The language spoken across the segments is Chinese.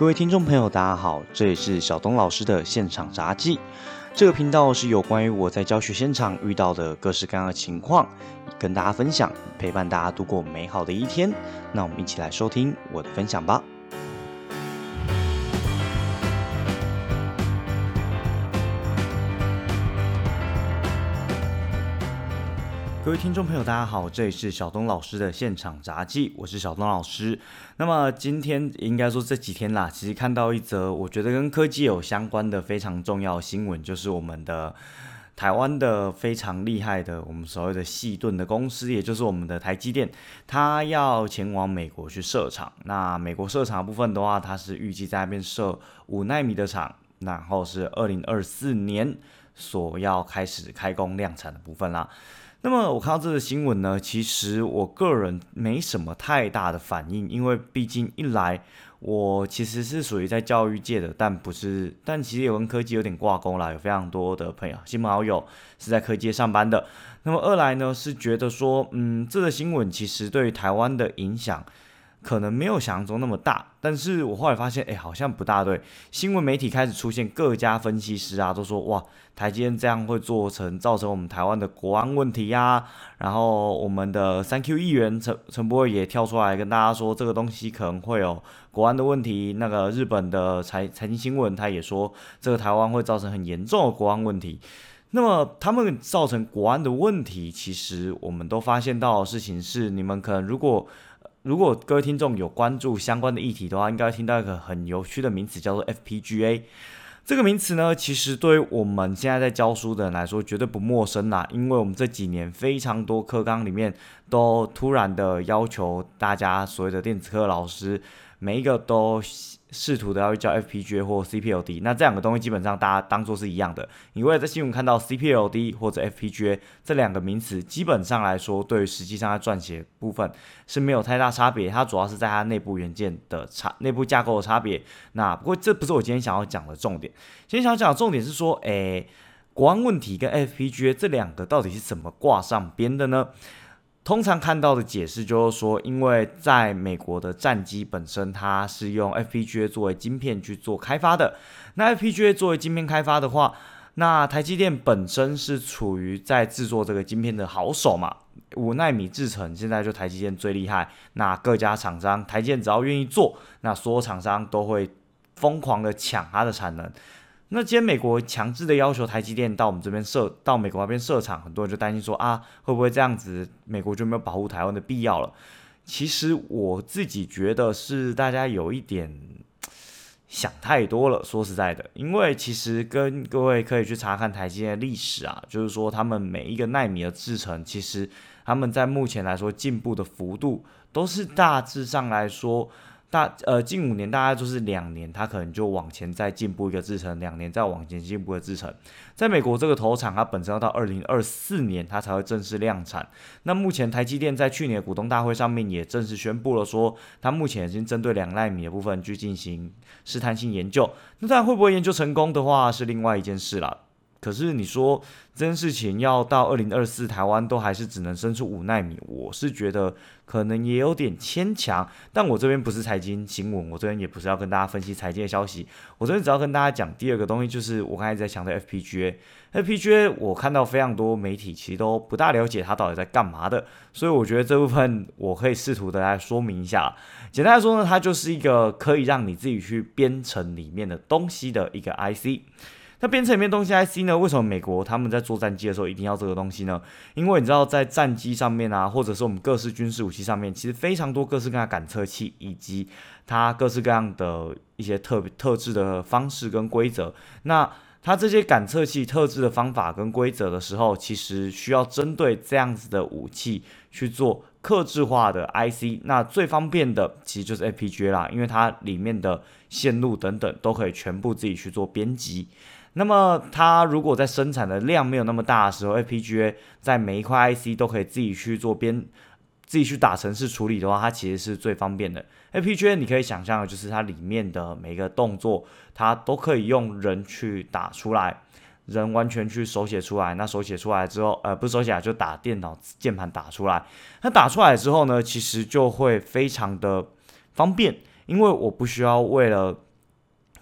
各位听众朋友，大家好，这里是小东老师的现场杂技。这个频道是有关于我在教学现场遇到的各式各样的情况，跟大家分享，陪伴大家度过美好的一天。那我们一起来收听我的分享吧。各位听众朋友，大家好，这里是小东老师的现场杂技，我是小东老师。那么今天应该说这几天啦，其实看到一则我觉得跟科技有相关的非常重要新闻，就是我们的台湾的非常厉害的我们所谓的细盾的公司，也就是我们的台积电，它要前往美国去设厂。那美国设厂的部分的话，它是预计在那边设五纳米的厂，然后是二零二四年所要开始开工量产的部分啦。那么我看到这个新闻呢，其实我个人没什么太大的反应，因为毕竟一来我其实是属于在教育界的，但不是，但其实也跟科技有点挂钩啦，有非常多的朋友、亲朋好友是在科技上班的。那么二来呢，是觉得说，嗯，这个新闻其实对于台湾的影响。可能没有想象中那么大，但是我后来发现，哎，好像不大对。新闻媒体开始出现各家分析师啊，都说哇，台积电这样会做成造成我们台湾的国安问题呀。然后我们的三 Q 议员陈陈波也跳出来跟大家说，这个东西可能会有国安的问题。那个日本的财财经新闻他也说，这个台湾会造成很严重的国安问题。那么他们造成国安的问题，其实我们都发现到的事情是，你们可能如果。如果各位听众有关注相关的议题的话，应该听到一个很有趣的名词，叫做 FPGA。这个名词呢，其实对于我们现在在教书的人来说，绝对不陌生啦。因为我们这几年非常多课纲里面都突然的要求大家所谓的电子课老师，每一个都。试图的要叫 FPGA 或 CPLD，那这两个东西基本上大家当做是一样的。你会在新闻看到 CPLD 或者 FPGA 这两个名词，基本上来说，对于实际上在撰写部分是没有太大差别。它主要是在它内部元件的差、内部架构的差别。那不过这不是我今天想要讲的重点。今天想要讲的重点是说，诶，国安问题跟 FPGA 这两个到底是怎么挂上边的呢？通常看到的解释就是说，因为在美国的战机本身，它是用 FPGA 作为晶片去做开发的。那 FPGA 作为晶片开发的话，那台积电本身是处于在制作这个晶片的好手嘛，五纳米制程现在就台积电最厉害。那各家厂商，台积电只要愿意做，那所有厂商都会疯狂的抢它的产能。那今天美国强制的要求台积电到我们这边设，到美国那边设厂，很多人就担心说啊，会不会这样子，美国就没有保护台湾的必要了？其实我自己觉得是大家有一点想太多了。说实在的，因为其实跟各位可以去查看台积电的历史啊，就是说他们每一个纳米的制程，其实他们在目前来说进步的幅度都是大致上来说。大呃，近五年大概就是两年，它可能就往前再进步一个制程，两年再往前进步一个制程。在美国这个投产，它本身要到二零二四年，它才会正式量产。那目前台积电在去年股东大会上面也正式宣布了，说它目前已经针对两纳米的部分去进行试探性研究。那当然会不会研究成功的话，是另外一件事了。可是你说这件事情要到二零二四，台湾都还是只能生出五纳米，我是觉得可能也有点牵强。但我这边不是财经新闻，我这边也不是要跟大家分析财经的消息，我这边只要跟大家讲第二个东西，就是我刚才在强调 FPGA。FPGA 我看到非常多媒体其实都不大了解它到底在干嘛的，所以我觉得这部分我可以试图的来说明一下。简单来说呢，它就是一个可以让你自己去编程里面的东西的一个 IC。那编程里面东西 IC 呢？为什么美国他们在做战机的时候一定要这个东西呢？因为你知道，在战机上面啊，或者是我们各式军事武器上面，其实非常多各式各样的感测器，以及它各式各样的一些特特制的方式跟规则。那它这些感测器特制的方法跟规则的时候，其实需要针对这样子的武器去做克制化的 IC。那最方便的其实就是 fpg 啦，因为它里面的线路等等都可以全部自己去做编辑。那么它如果在生产的量没有那么大的时候，FPGA 在每一块 IC 都可以自己去做编，自己去打程式处理的话，它其实是最方便的。FPGA 你可以想象的就是它里面的每一个动作，它都可以用人去打出来，人完全去手写出来。那手写出来之后，呃，不手写，就打电脑键盘打出来。那打出来之后呢，其实就会非常的方便，因为我不需要为了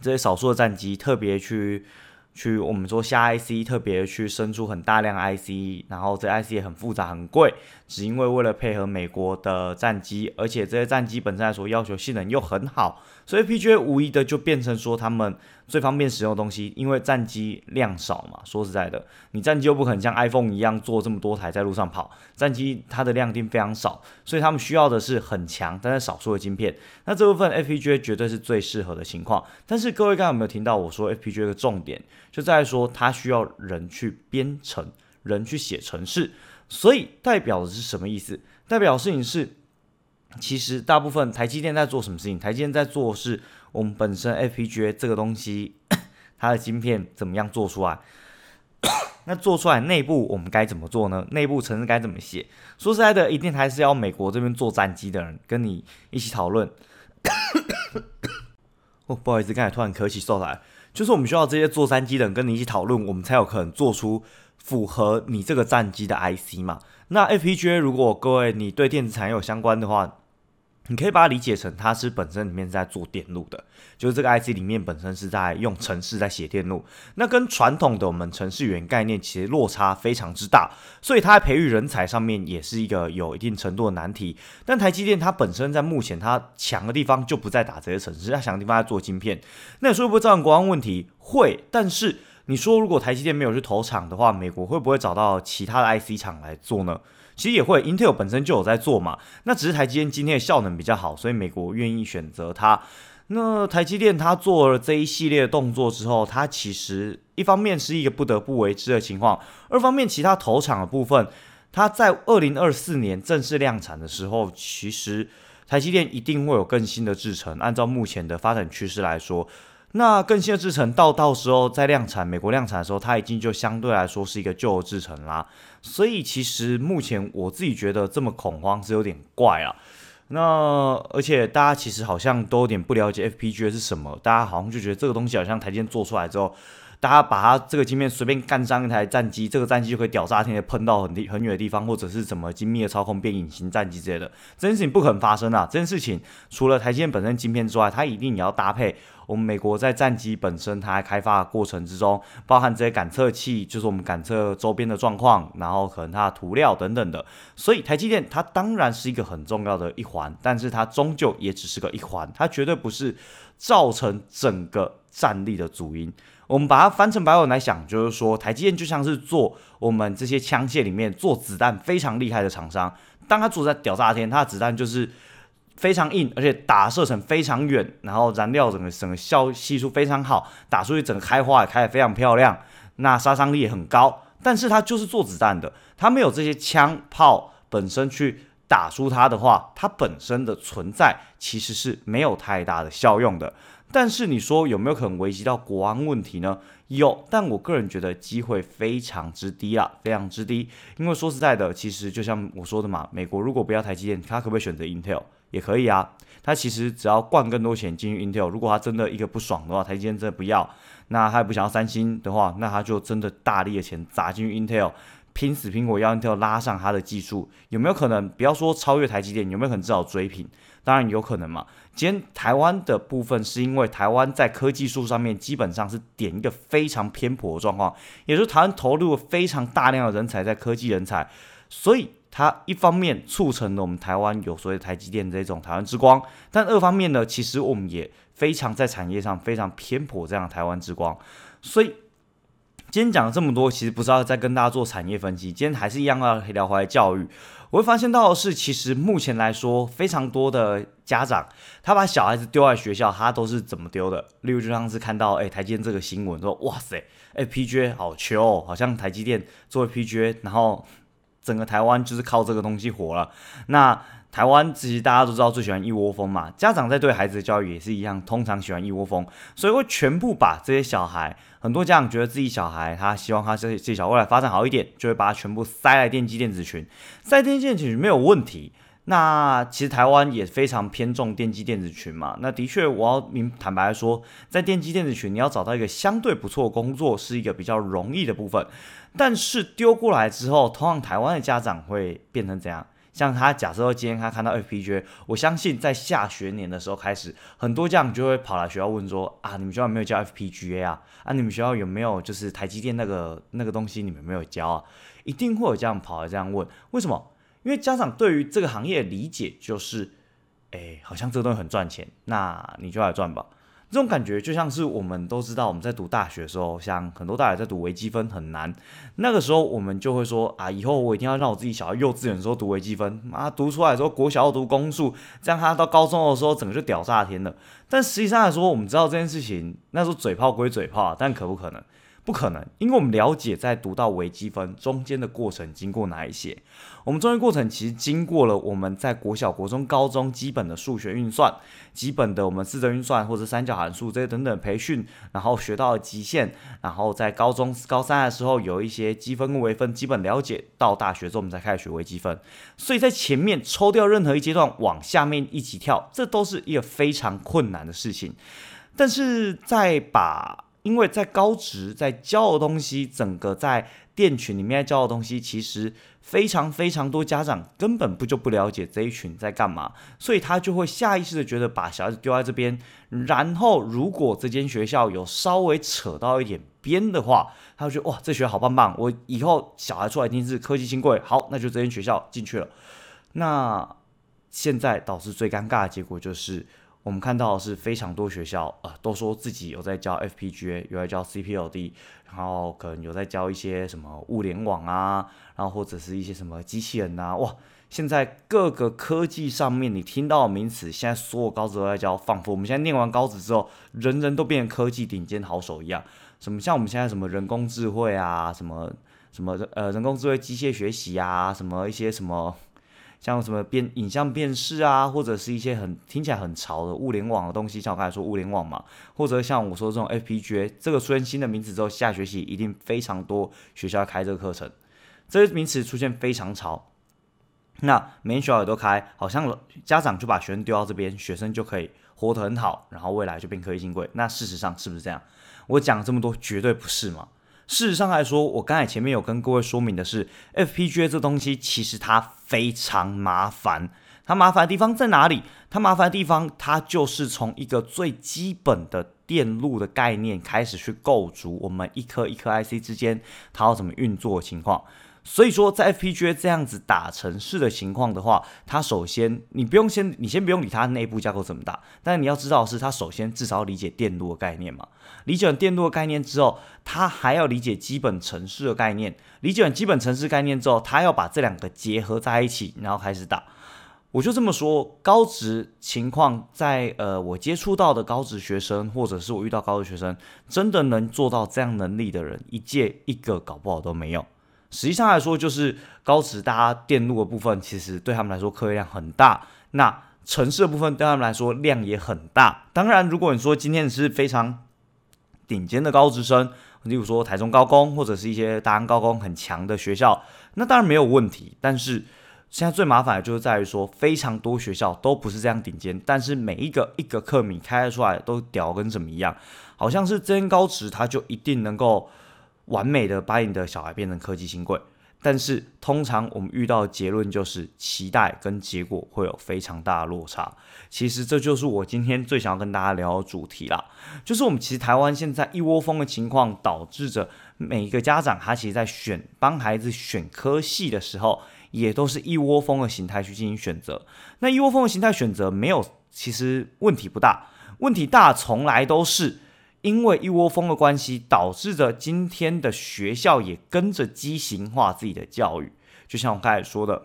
这些少数的战机特别去。去我们说下 IC，特别去生出很大量 IC，然后这 IC 也很复杂很贵，只因为为了配合美国的战机，而且这些战机本身来说要求性能又很好，所以 FPGA 无疑的就变成说他们最方便使用的东西，因为战机量少嘛。说实在的，你战机又不可能像 iPhone 一样做这么多台在路上跑，战机它的量定非常少，所以他们需要的是很强但是少数的晶片。那这部分 FPGA 绝对是最适合的情况。但是各位刚刚有没有听到我说 FPGA 的重点？就在说，它需要人去编程，人去写程式，所以代表的是什么意思？代表事情是，其实大部分台积电在做什么事情？台积电在做是我们本身 FPGA 这个东西，它的晶片怎么样做出来？那做出来内部我们该怎么做呢？内部程式该怎么写？说实在的，一定还是要美国这边做战机的人跟你一起讨论。哦，不好意思，刚才突然咳起嗽来。就是我们需要这些做战机的人跟你一起讨论，我们才有可能做出符合你这个战机的 IC 嘛。那 FPGA 如果各位你对电子产业有相关的话，你可以把它理解成，它是本身里面在做电路的，就是这个 IC 里面本身是在用程式在写电路，那跟传统的我们程式员概念其实落差非常之大，所以它在培育人才上面也是一个有一定程度的难题。但台积电它本身在目前它强的地方就不在打这些程式，它强的地方在做晶片。那你说会不会造成国安问题？会。但是你说如果台积电没有去投厂的话，美国会不会找到其他的 IC 厂来做呢？其实也会，Intel 本身就有在做嘛，那只是台积电今天的效能比较好，所以美国愿意选择它。那台积电它做了这一系列动作之后，它其实一方面是一个不得不为之的情况，二方面其他投厂的部分，它在二零二四年正式量产的时候，其实台积电一定会有更新的制程，按照目前的发展趋势来说。那更新的制程到到时候再量产，美国量产的时候，它已经就相对来说是一个旧的制程啦。所以其实目前我自己觉得这么恐慌是有点怪啊。那而且大家其实好像都有点不了解 FPGA 是什么，大家好像就觉得这个东西好像台积电做出来之后。大家把它这个晶片随便干上一台战机，这个战机就可以屌炸天的喷到很地很远的地方，或者是怎么精密的操控变隐形战机之类的，这件事情不可能发生啊！这件事情除了台积电本身晶片之外，它一定也要搭配我们美国在战机本身它开发过程之中，包含这些感测器，就是我们感测周边的状况，然后可能它的涂料等等的。所以台积电它当然是一个很重要的一环，但是它终究也只是个一环，它绝对不是造成整个战力的主因。我们把它翻成白文来想，就是说台积电就像是做我们这些枪械里面做子弹非常厉害的厂商。当他做在屌炸天，他的子弹就是非常硬，而且打射程非常远，然后燃料整个整个效系数非常好，打出去整个开花也开得非常漂亮，那杀伤力也很高。但是它就是做子弹的，它没有这些枪炮本身去打出它的话，它本身的存在其实是没有太大的效用的。但是你说有没有可能危及到国安问题呢？有，但我个人觉得机会非常之低啦，非常之低。因为说实在的，其实就像我说的嘛，美国如果不要台积电，他可不可以选择 Intel？也可以啊。他其实只要灌更多钱进去 Intel，如果他真的一个不爽的话，台积电真的不要，那他也不想要三星的话，那他就真的大力的钱砸进去 Intel，拼死拼活要 Intel 拉上他的技术，有没有可能？不要说超越台积电，有没有可能至少追平？当然有可能嘛。今天台湾的部分是因为台湾在科技术上面基本上是点一个非常偏颇的状况，也就是台湾投入了非常大量的人才在科技人才，所以它一方面促成了我们台湾有所谓台积电这种台湾之光，但二方面呢，其实我们也非常在产业上非常偏颇这样台湾之光，所以。今天讲了这么多，其实不是要再跟大家做产业分析，今天还是一样要聊回来教育。我会发现到的是，其实目前来说，非常多的家长，他把小孩子丢在学校，他都是怎么丢的？例如就像是看到，哎，台积电这个新闻说，哇塞，哎，PGA 好球哦，好像台积电作为 PGA，然后整个台湾就是靠这个东西火了。那台湾其实大家都知道最喜欢一窝蜂嘛，家长在对孩子的教育也是一样，通常喜欢一窝蜂，所以会全部把这些小孩。很多家长觉得自己小孩，他希望他这这小未来发展好一点，就会把他全部塞来电机电子群，塞电机电子群没有问题。那其实台湾也非常偏重电机电子群嘛。那的确，我要明坦白说，在电机电子群，你要找到一个相对不错的工作，是一个比较容易的部分。但是丢过来之后，通常台湾的家长会变成怎样？像他假设今天他看到 FPGA，我相信在下学年的时候开始，很多家长就会跑来学校问说啊，你们学校有没有教 FPGA 啊？啊，你们学校有没有就是台积电那个那个东西你们没有教啊？一定会有这样跑来这样问，为什么？因为家长对于这个行业理解就是，哎，好像这个东西很赚钱，那你就来赚吧。这种感觉就像是我们都知道，我们在读大学的时候，像很多大学在读微积分很难，那个时候我们就会说啊，以后我一定要让我自己小孩幼稚园的时候读微积分，妈读出来之后国小要读公数，这样他到高中的时候整个就屌炸天了。但实际上来说，我们知道这件事情，那时候嘴炮归嘴炮，但可不可能？不可能，因为我们了解在读到微积分中间的过程经过哪一些。我们中间过程其实经过了我们在国小、国中、高中基本的数学运算、基本的我们四则运算或者三角函数这些等等培训，然后学到了极限，然后在高中高三的时候有一些积分跟微分基本了解，到大学之后我们才开始学微积分。所以在前面抽掉任何一阶段往下面一起跳，这都是一个非常困难的事情。但是在把因为在高职在教的东西，整个在店群里面教的东西，其实非常非常多家长根本不就不了解这一群在干嘛，所以他就会下意识的觉得把小孩子丢在这边，然后如果这间学校有稍微扯到一点边的话，他就觉得哇，这学校好棒棒，我以后小孩出来一定是科技新贵，好，那就这间学校进去了。那现在导致最尴尬的结果就是。我们看到是非常多学校啊，都说自己有在教 FPGA，有在教 CPLD，然后可能有在教一些什么物联网啊，然后或者是一些什么机器人呐，哇！现在各个科技上面你听到的名词，现在所有高职都在教，仿佛我们现在念完高职之后，人人都变成科技顶尖好手一样。什么像我们现在什么人工智慧啊，什么什么呃人工智慧机械学习啊，什么一些什么。像什么变影像辨识啊，或者是一些很听起来很潮的物联网的东西，像我刚才说物联网嘛，或者像我说这种 FPGA，这个出现新的名词之后，下学期一定非常多学校开这个课程，这些名词出现非常潮，那每间学校都开，好像家长就把学生丢到这边，学生就可以活得很好，然后未来就变科技新贵，那事实上是不是这样？我讲这么多绝对不是嘛。事实上来说，我刚才前面有跟各位说明的是，FPGA 这东西其实它非常麻烦。它麻烦的地方在哪里？它麻烦的地方，它就是从一个最基本的电路的概念开始去构筑我们一颗一颗 IC 之间它要怎么运作的情况。所以说，在 FPGA 这样子打程式的情况的话，它首先你不用先，你先不用理它内部架构怎么打，但是你要知道的是，它首先至少要理解电路的概念嘛。理解完电路的概念之后，它还要理解基本程式的概念。理解完基本程式概念之后，它要把这两个结合在一起，然后开始打。我就这么说，高职情况在呃，我接触到的高职学生，或者是我遇到高职学生，真的能做到这样能力的人，一届一个搞不好都没有。实际上来说，就是高职大家电路的部分，其实对他们来说课业量很大。那城市的部分对他们来说量也很大。当然，如果你说今天是非常顶尖的高职生，例如说台中高工或者是一些大安高工很强的学校，那当然没有问题。但是现在最麻烦的就是在于说，非常多学校都不是这样顶尖，但是每一个一个课米开出来都屌跟什么一样，好像是真高职他就一定能够。完美的把你的小孩变成科技新贵，但是通常我们遇到的结论就是期待跟结果会有非常大的落差。其实这就是我今天最想要跟大家聊的主题啦，就是我们其实台湾现在一窝蜂的情况，导致着每一个家长他其实在选帮孩子选科系的时候，也都是一窝蜂的形态去进行选择。那一窝蜂的形态选择没有，其实问题不大，问题大从来都是。因为一窝蜂的关系，导致着今天的学校也跟着畸形化自己的教育。就像我刚才说的，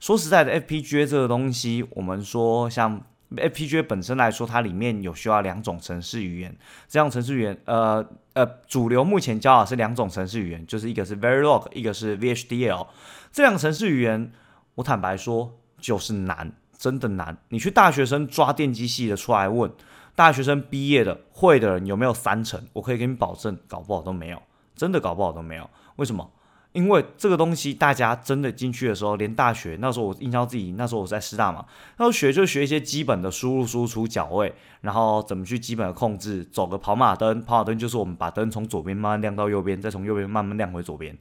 说实在的，FPGA 这个东西，我们说像 FPGA 本身来说，它里面有需要两种程式语言。这样程式语言，呃呃，主流目前教的是两种程式语言，就是一个是 Verilog，一个是 VHDL。这两个程式语言，我坦白说就是难，真的难。你去大学生抓电机系的出来问。大学生毕业的会的人有没有三成？我可以给你保证，搞不好都没有，真的搞不好都没有。为什么？因为这个东西大家真的进去的时候，连大学那时候我印象自己那时候我在师大嘛，那时候学就学一些基本的输入、输出、脚位，然后怎么去基本的控制，走个跑马灯，跑马灯就是我们把灯从左边慢慢亮到右边，再从右边慢慢亮回左边。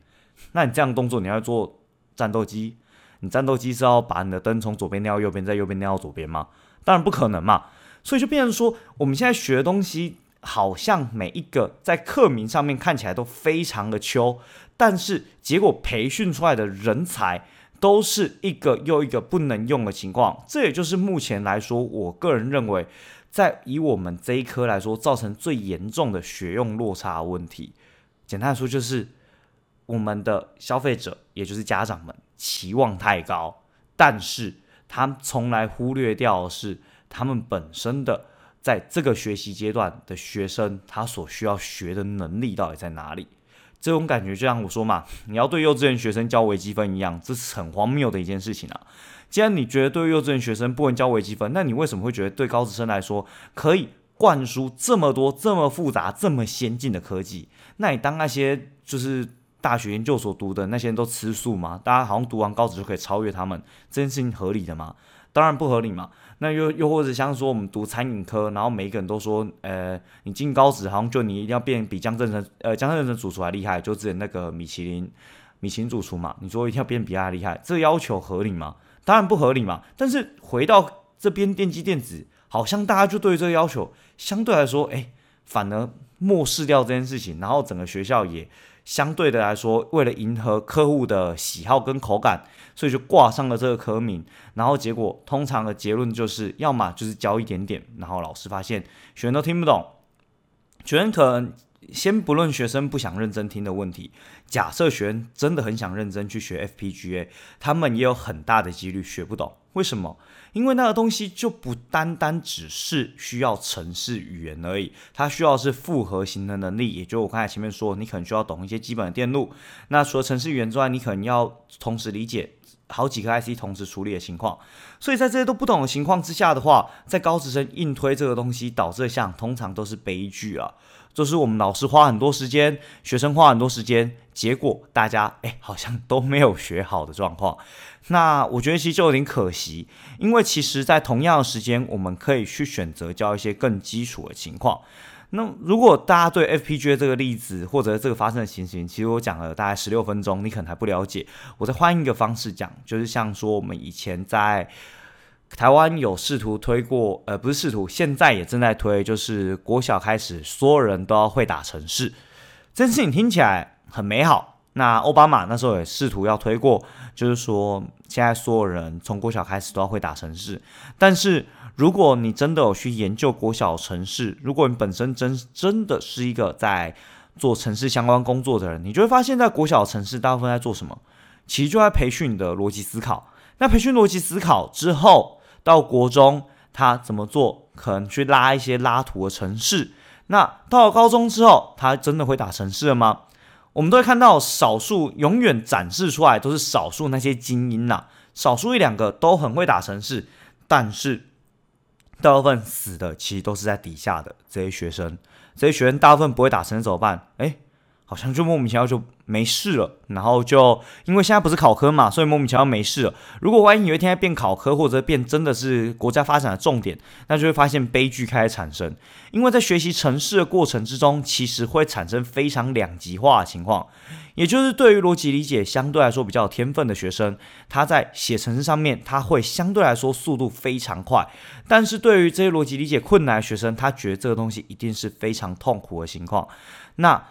那你这样动作，你要做战斗机，你战斗机是要把你的灯从左边亮到右边，在右边亮到左边吗？当然不可能嘛。所以就变成说，我们现在学的东西，好像每一个在课名上面看起来都非常的秋，但是结果培训出来的人才都是一个又一个不能用的情况。这也就是目前来说，我个人认为，在以我们这一科来说，造成最严重的学用落差问题。简单来说，就是我们的消费者，也就是家长们期望太高，但是他从来忽略掉的是。他们本身的在这个学习阶段的学生，他所需要学的能力到底在哪里？这种感觉就像我说嘛，你要对幼稚园学生教微积分一样，这是很荒谬的一件事情啊！既然你觉得对幼稚园学生不能教微积分，那你为什么会觉得对高职生来说可以灌输这么多、这么复杂、这么先进的科技？那你当那些就是大学研究所读的那些人都吃素吗？大家好像读完高职就可以超越他们，这件事情合理的吗？当然不合理嘛。那又又或者像说我们读餐饮科，然后每一个人都说，呃，你进高职好像就你一定要变比江正成，呃，江正成主厨还厉害，就之前那个米其林，米其林主厨嘛，你说一定要变比他厉害，这要求合理吗？当然不合理嘛。但是回到这边电机电子，好像大家就对这个要求相对来说，哎，反而漠视掉这件事情，然后整个学校也相对的来说，为了迎合客户的喜好跟口感。所以就挂上了这个科名，然后结果通常的结论就是，要么就是教一点点，然后老师发现全都听不懂，学生可能先不论学生不想认真听的问题，假设学生真的很想认真去学 FPGA，他们也有很大的几率学不懂。为什么？因为那个东西就不单单只是需要程式语言而已，它需要是复合型的能力，也就我刚才前面说，你可能需要懂一些基本的电路。那除了程式语言之外，你可能要同时理解。好几个 IC 同时处理的情况，所以在这些都不懂的情况之下的话，在高职生硬推这个东西，导致的项通常都是悲剧啊。就是我们老师花很多时间，学生花很多时间，结果大家哎好像都没有学好的状况。那我觉得其实就有点可惜，因为其实在同样的时间，我们可以去选择教一些更基础的情况。那如果大家对 FPGA 这个例子或者这个发生的情形，其实我讲了大概十六分钟，你可能还不了解。我再换一个方式讲，就是像说我们以前在台湾有试图推过，呃，不是试图，现在也正在推，就是国小开始所有人都要会打程式。这件事情听起来很美好。那奥巴马那时候也试图要推过，就是说现在所有人从国小开始都要会打程式，但是。如果你真的有去研究国小城市，如果你本身真真的是一个在做城市相关工作的人，你就会发现，在国小城市大部分在做什么？其实就在培训你的逻辑思考。那培训逻辑思考之后，到国中他怎么做？可能去拉一些拉图的城市。那到了高中之后，他真的会打城市了吗？我们都会看到少数永远展示出来都是少数那些精英呐，少数一两个都很会打城市，但是。大部分死的其实都是在底下的这些学生，这些学生大部分不会打城市怎么办？哎，好像就莫名其妙就。没事了，然后就因为现在不是考科嘛，所以莫名其妙没事了。如果万一有一天变考科，或者变真的是国家发展的重点，那就会发现悲剧开始产生。因为在学习城市的过程之中，其实会产生非常两极化的情况，也就是对于逻辑理解相对来说比较有天分的学生，他在写程式上面他会相对来说速度非常快，但是对于这些逻辑理解困难的学生，他觉得这个东西一定是非常痛苦的情况。那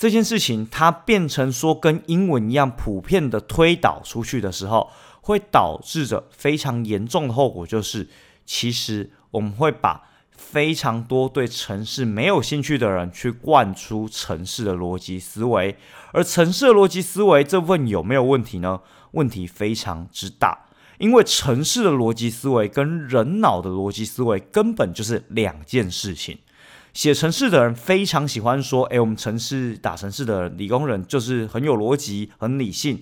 这件事情它变成说跟英文一样普遍的推导出去的时候，会导致着非常严重的后果，就是其实我们会把非常多对城市没有兴趣的人去灌出城市的逻辑思维，而城市的逻辑思维这部分有没有问题呢？问题非常之大，因为城市的逻辑思维跟人脑的逻辑思维根本就是两件事情。写程式的人非常喜欢说：“哎，我们城市打城市的理工人就是很有逻辑、很理性。”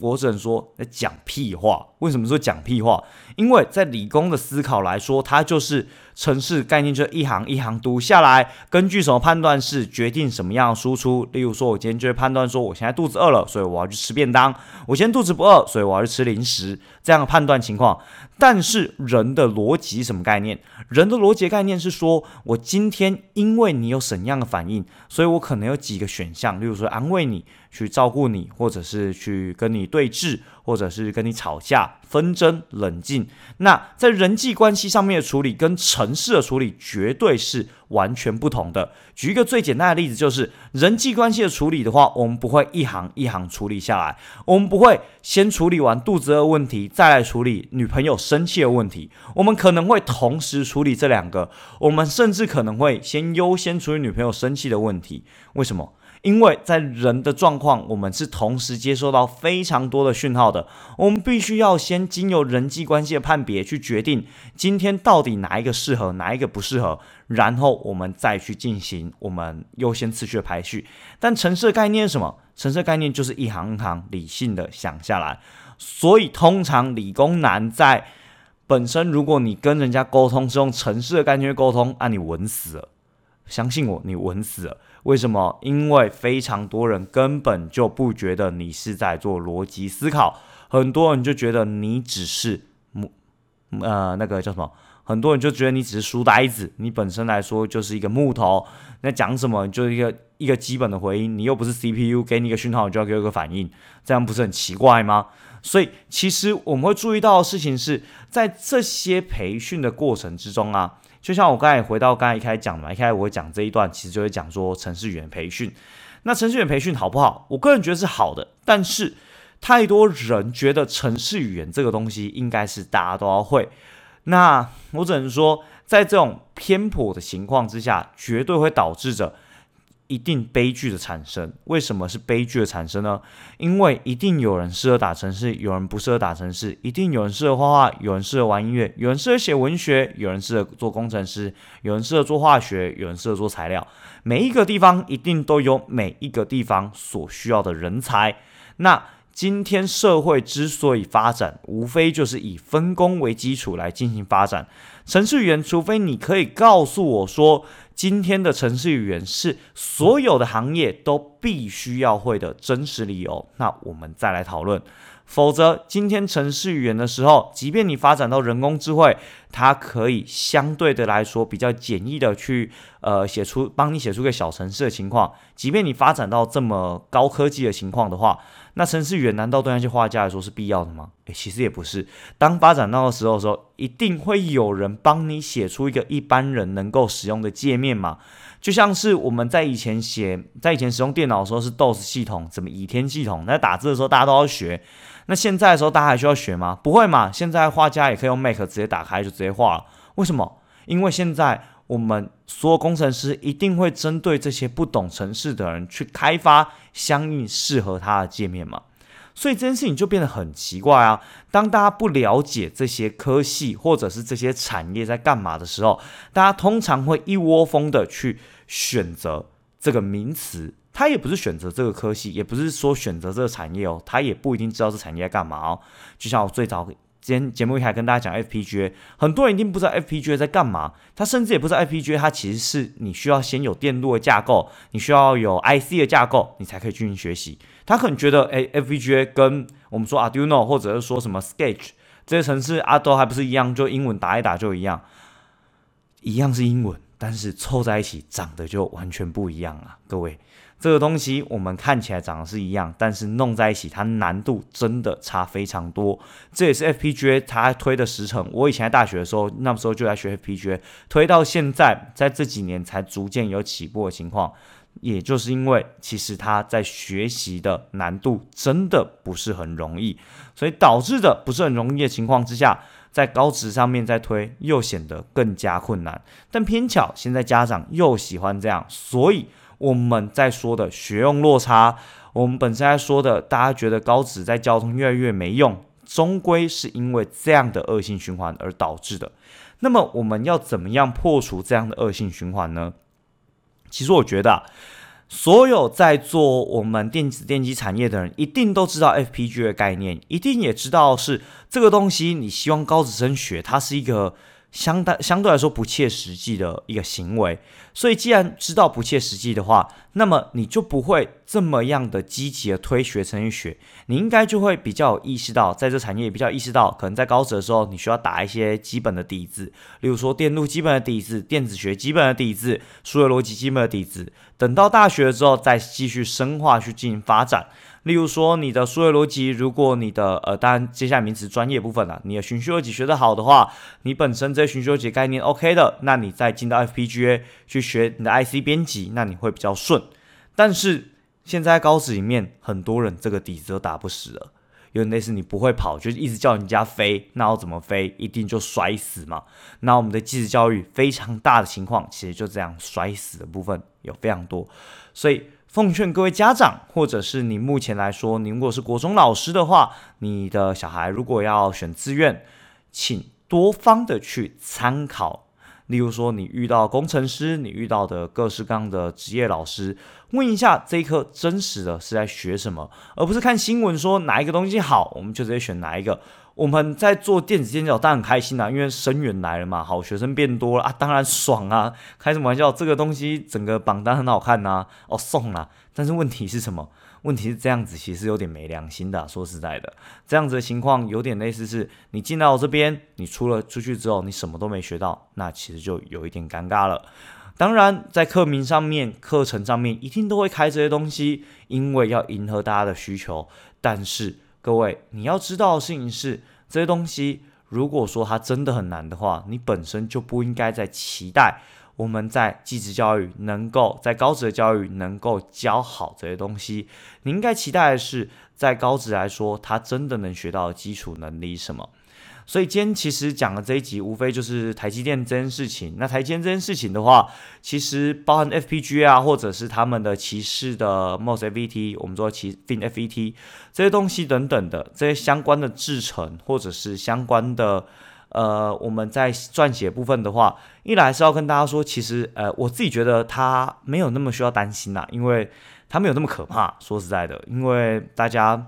我只能说在讲屁话。为什么说讲屁话？因为在理工的思考来说，它就是城市概念就一行一行读下来，根据什么判断是决定什么样的输出。例如说，我今天就会判断说，我现在肚子饿了，所以我要去吃便当；我今天肚子不饿，所以我要去吃零食。这样的判断情况。但是人的逻辑什么概念？人的逻辑概念是说，我今天因为你有怎样的反应，所以我可能有几个选项，例如说安慰你。去照顾你，或者是去跟你对峙，或者是跟你吵架、纷争、冷静。那在人际关系上面的处理，跟城市的处理绝对是完全不同的。举一个最简单的例子，就是人际关系的处理的话，我们不会一行一行处理下来，我们不会先处理完肚子饿问题，再来处理女朋友生气的问题。我们可能会同时处理这两个，我们甚至可能会先优先处理女朋友生气的问题。为什么？因为在人的状况，我们是同时接收到非常多的讯号的，我们必须要先经由人际关系的判别去决定今天到底哪一个适合，哪一个不适合，然后我们再去进行我们优先次序的排序。但城市的概念是什么？城市概念就是一行一行理性的想下来，所以通常理工男在本身，如果你跟人家沟通是用城市的概念去沟通，啊，你稳死了，相信我，你稳死了。为什么？因为非常多人根本就不觉得你是在做逻辑思考，很多人就觉得你只是木呃那个叫什么？很多人就觉得你只是书呆子，你本身来说就是一个木头。那讲什么就是一个一个基本的回应，你又不是 CPU，给你一个讯号，你就要给我个反应，这样不是很奇怪吗？所以其实我们会注意到的事情是在这些培训的过程之中啊。就像我刚才回到刚才一开始讲嘛，一开始我会讲这一段，其实就会讲说程序员培训。那程序员培训好不好？我个人觉得是好的，但是太多人觉得程序员这个东西应该是大家都要会。那我只能说，在这种偏颇的情况之下，绝对会导致着。一定悲剧的产生，为什么是悲剧的产生呢？因为一定有人适合打城市，有人不适合打城市；一定有人适合画画，有人适合玩音乐，有人适合写文学，有人适合做工程师，有人适合做化学，有人适合做材料。每一个地方一定都有每一个地方所需要的人才。那今天社会之所以发展，无非就是以分工为基础来进行发展。程序员，除非你可以告诉我说。今天的程序语言是所有的行业都必须要会的真实理由，那我们再来讨论。否则，今天程序语言的时候，即便你发展到人工智慧，它可以相对的来说比较简易的去呃写出帮你写出个小程式的情况，即便你发展到这么高科技的情况的话。那程序员难道对那些画家来说是必要的吗？诶，其实也不是。当发展到的时候，时候一定会有人帮你写出一个一般人能够使用的界面嘛？就像是我们在以前写，在以前使用电脑的时候是 DOS 系统，怎么倚天系统？那打字的时候大家都要学。那现在的时候大家还需要学吗？不会嘛？现在画家也可以用 Mac 直接打开就直接画了。为什么？因为现在。我们所有工程师一定会针对这些不懂程式的人去开发相应适合他的界面嘛？所以这件事情就变得很奇怪啊！当大家不了解这些科系或者是这些产业在干嘛的时候，大家通常会一窝蜂的去选择这个名词。他也不是选择这个科系，也不是说选择这个产业哦，他也不一定知道这产业在干嘛哦。就像我最早。今天节目一开始跟大家讲 FPGA，很多人一定不知道 FPGA 在干嘛，他甚至也不知道 FPGA 它其实是你需要先有电路的架构，你需要有 IC 的架构，你才可以进行学习。他可能觉得，哎，FPGA 跟我们说 Arduino 或者是说什么 Sketch 这些程式啊，都还不是一样，就英文打一打就一样，一样是英文，但是凑在一起长得就完全不一样啊，各位。这个东西我们看起来长得是一样，但是弄在一起，它难度真的差非常多。这也是 FPGA 它推的时程。我以前在大学的时候，那时候就在学 FPGA，推到现在，在这几年才逐渐有起步的情况。也就是因为其实它在学习的难度真的不是很容易，所以导致的不是很容易的情况之下，在高职上面再推又显得更加困难。但偏巧现在家长又喜欢这样，所以。我们在说的学用落差，我们本身在说的，大家觉得高职在交通越来越没用，终归是因为这样的恶性循环而导致的。那么我们要怎么样破除这样的恶性循环呢？其实我觉得，所有在做我们电子电机产业的人，一定都知道 FPGA 的概念，一定也知道是这个东西。你希望高职生学，它是一个。相当相对来说不切实际的一个行为，所以既然知道不切实际的话，那么你就不会这么样的积极的推学程序学，你应该就会比较有意识到，在这产业比较意识到，可能在高职的时候，你需要打一些基本的底子，例如说电路基本的底子、电子学基本的底子、数学逻辑基本的底子，等到大学之后再继续深化去进行发展。例如说，你的数学逻辑，如果你的呃，当然接下来名词专业部分了，你的循序逻辑学得好的话，你本身这些循序逻辑概念 OK 的，那你再进到 FPGA 去学你的 IC 编辑，那你会比较顺。但是现在高职里面很多人这个底子都打不死了，有点类似你不会跑，就一直叫人家飞，那我怎么飞？一定就摔死嘛。那我们的技职教育非常大的情况，其实就这样摔死的部分有非常多，所以。奉劝各位家长，或者是你目前来说，你如果是国中老师的话，你的小孩如果要选志愿，请多方的去参考。例如说，你遇到工程师，你遇到的各式各样的职业老师，问一下这一科真实的是在学什么，而不是看新闻说哪一个东西好，我们就直接选哪一个。我们在做电子电脑，当然很开心啦，因为生源来了嘛，好学生变多了啊，当然爽啊！开什么玩笑？这个东西整个榜单很好看呐，哦送了。但是问题是什么？问题是这样子，其实有点没良心的。说实在的，这样子的情况有点类似，是你进到这边，你出了出去之后，你什么都没学到，那其实就有一点尴尬了。当然，在课名上面、课程上面，一定都会开这些东西，因为要迎合大家的需求。但是各位，你要知道的事情是，这些东西如果说它真的很难的话，你本身就不应该在期待我们在技职教育能够在高职的教育能够教好这些东西。你应该期待的是，在高职来说，他真的能学到基础能力什么。所以今天其实讲的这一集，无非就是台积电这件事情。那台积电这件事情的话，其实包含 FPGA 啊，或者是他们的骑士的 MOS FET，我们说骑 Fin FET 这些东西等等的这些相关的制程，或者是相关的呃，我们在撰写部分的话，一来是要跟大家说，其实呃，我自己觉得它没有那么需要担心啦，因为它没有那么可怕。说实在的，因为大家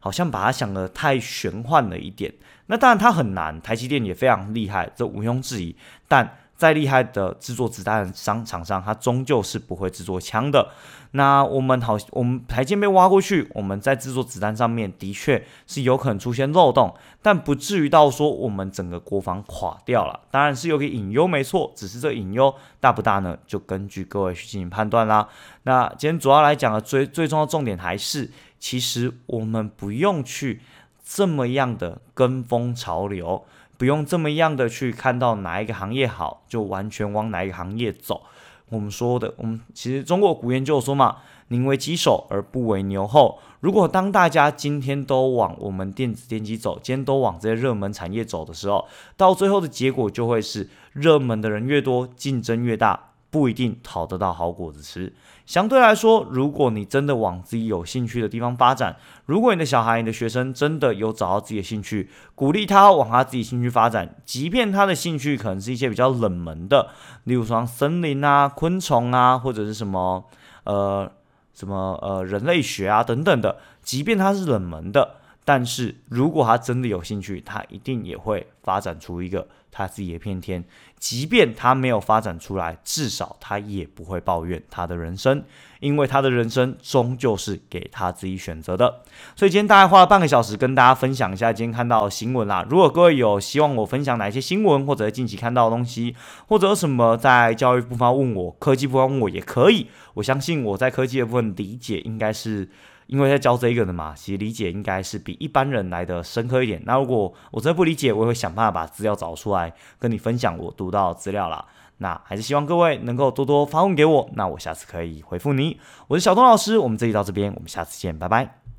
好像把它想的太玄幻了一点。那当然它很难，台积电也非常厉害，这毋庸置疑。但再厉害的制作子弹商厂商，它终究是不会制作枪的。那我们好，我们台积被挖过去，我们在制作子弹上面的确是有可能出现漏洞，但不至于到说我们整个国防垮掉了。当然是有个隐忧，没错，只是这隐忧大不大呢？就根据各位去进行判断啦。那今天主要来讲的最最重要的重点还是，其实我们不用去。这么样的跟风潮流，不用这么样的去看到哪一个行业好，就完全往哪一个行业走。我们说的，我们其实中国古谚就说嘛：“宁为鸡首而不为牛后。”如果当大家今天都往我们电子电机走，今天都往这些热门产业走的时候，到最后的结果就会是热门的人越多，竞争越大，不一定讨得到好果子吃。相对来说，如果你真的往自己有兴趣的地方发展，如果你的小孩、你的学生真的有找到自己的兴趣，鼓励他往他自己兴趣发展，即便他的兴趣可能是一些比较冷门的，例如说森林啊、昆虫啊，或者是什么呃什么呃人类学啊等等的，即便他是冷门的，但是如果他真的有兴趣，他一定也会发展出一个。他自己的片天，即便他没有发展出来，至少他也不会抱怨他的人生，因为他的人生终究是给他自己选择的。所以今天大概花了半个小时跟大家分享一下今天看到的新闻啦。如果各位有希望我分享哪些新闻，或者近期看到的东西，或者有什么在教育部分问我，科技部分问我也可以。我相信我在科技的部分理解应该是。因为在教这个的嘛，其实理解应该是比一般人来的深刻一点。那如果我真的不理解，我也会想办法把资料找出来跟你分享我读到资料啦。那还是希望各位能够多多发问给我，那我下次可以回复你。我是小东老师，我们这集到这边，我们下次见，拜拜。